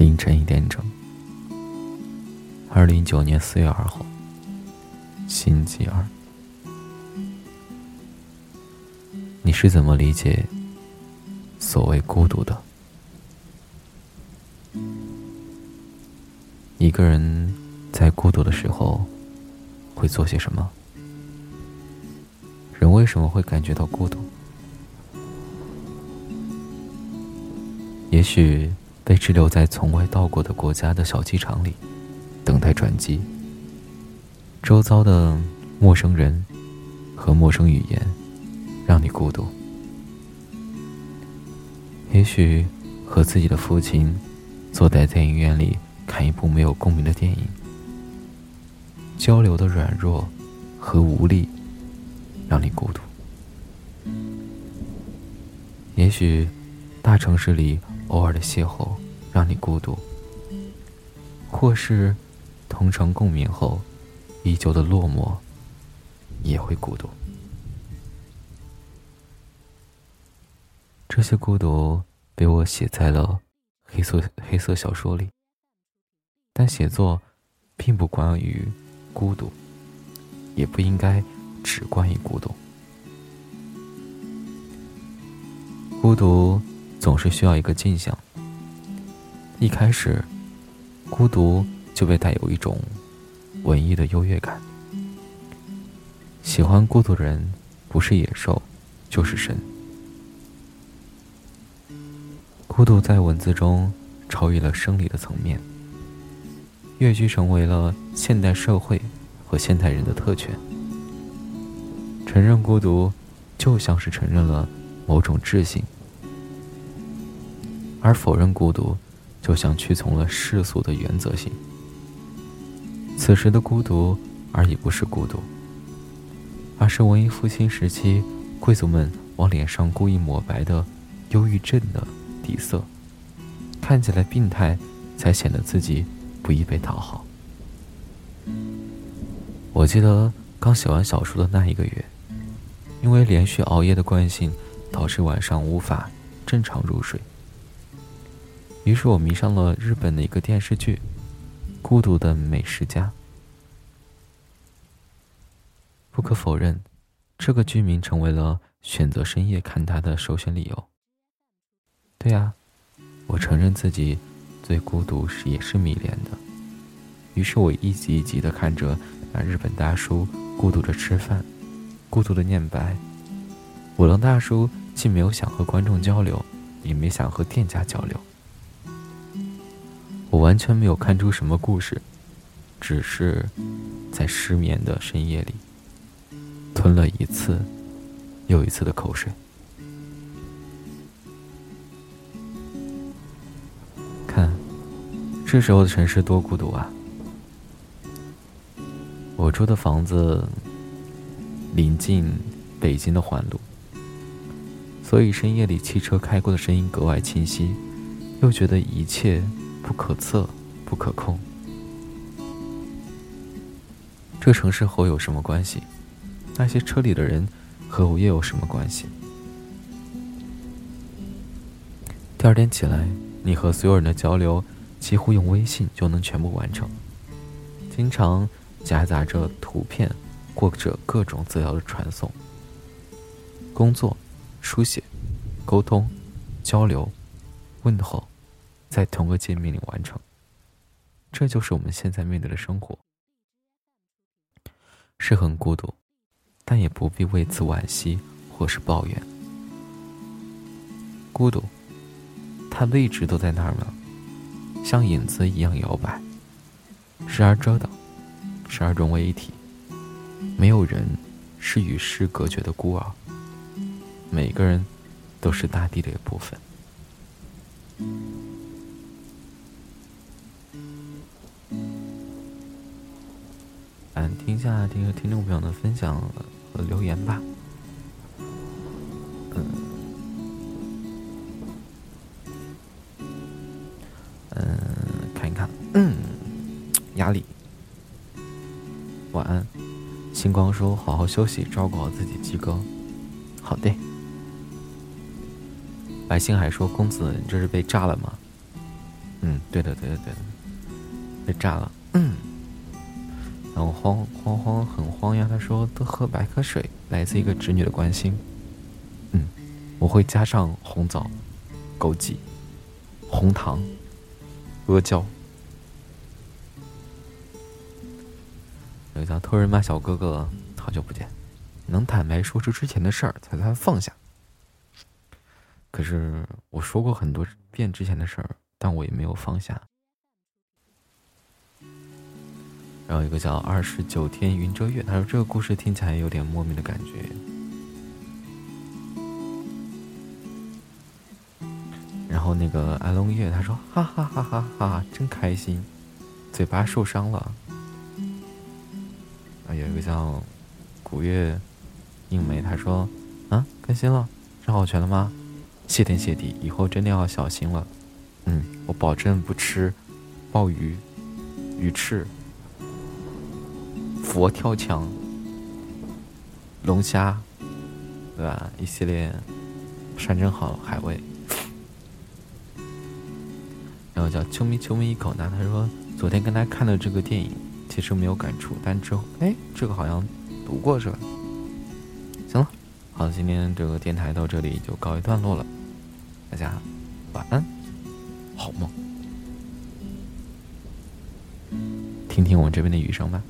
凌晨一点整，二零一九年四月二号，星期二。你是怎么理解所谓孤独的？一个人在孤独的时候会做些什么？人为什么会感觉到孤独？也许。被滞留在从未到过的国家的小机场里，等待转机。周遭的陌生人和陌生语言，让你孤独。也许和自己的父亲坐在电影院里看一部没有共鸣的电影，交流的软弱和无力，让你孤独。也许大城市里。偶尔的邂逅让你孤独，或是同床共眠后依旧的落寞，也会孤独。这些孤独被我写在了黑色黑色小说里，但写作并不关于孤独，也不应该只关于孤独。孤独。总是需要一个镜像。一开始，孤独就被带有一种文艺的优越感。喜欢孤独的人，不是野兽，就是神。孤独在文字中超越了生理的层面，跃居成为了现代社会和现代人的特权。承认孤独，就像是承认了某种智性。而否认孤独，就像屈从了世俗的原则性。此时的孤独，而已不是孤独，而是文艺复兴时期贵族们往脸上故意抹白的忧郁症的底色，看起来病态，才显得自己不易被讨好。我记得刚写完小说的那一个月，因为连续熬夜的惯性，导致晚上无法正常入睡。于是我迷上了日本的一个电视剧《孤独的美食家》。不可否认，这个剧名成为了选择深夜看它的首选理由。对呀，我承认自己对孤独是也是迷恋的。于是我一集一集的看着那日本大叔孤独着吃饭，孤独的念白。我的大叔既没有想和观众交流，也没想和店家交流。我完全没有看出什么故事，只是在失眠的深夜里吞了一次又一次的口水。看，这时候的城市多孤独啊！我住的房子临近北京的环路，所以深夜里汽车开过的声音格外清晰，又觉得一切。不可测，不可控。这城市和我有什么关系？那些车里的人和我又有什么关系？第二天起来，你和所有人的交流几乎用微信就能全部完成，经常夹杂着图片或者各种资料的传送。工作、书写、沟通、交流、问候。在同个界面里完成，这就是我们现在面对的生活，是很孤独，但也不必为此惋惜或是抱怨。孤独，它一直都在那儿吗？像影子一样摇摆，时而遮挡，时而融为一体。没有人是与世隔绝的孤儿，每个人都是大地的一部分。听一下这个听众朋友的分享和留言吧。嗯，嗯，看一看。嗯，压力。晚安。星光说：“好好休息，照顾好自己。”鸡哥，好的。白星海说：“公子，你这是被炸了吗？”嗯，对的，对的，对的，被炸了。嗯，然后慌慌慌，很慌呀。他说：“多喝白开水。”来自一个侄女的关心。嗯，我会加上红枣、枸杞、红糖、阿胶。有一条偷人妈小哥哥，好久不见。能坦白说出之前的事儿，才算放下。可是我说过很多遍之前的事儿，但我也没有放下。然后一个叫二十九天云遮月，他说这个故事听起来有点莫名的感觉。然后那个安龙月他说哈哈哈哈哈，真开心，嘴巴受伤了。啊，有一个叫古月映梅，他说啊，更新了，上好全了吗？谢天谢地，以后真的要小心了。嗯，我保证不吃鲍鱼、鱼翅、佛跳墙、龙虾，对吧？一系列山珍好海味。然后叫秋咪秋咪一口呢，他说昨天跟他看了这个电影，其实没有感触，但之后哎，这个好像读过是吧？行了，好，今天这个电台到这里就告一段落了。大家晚安，好梦。听听我这边的雨声吧。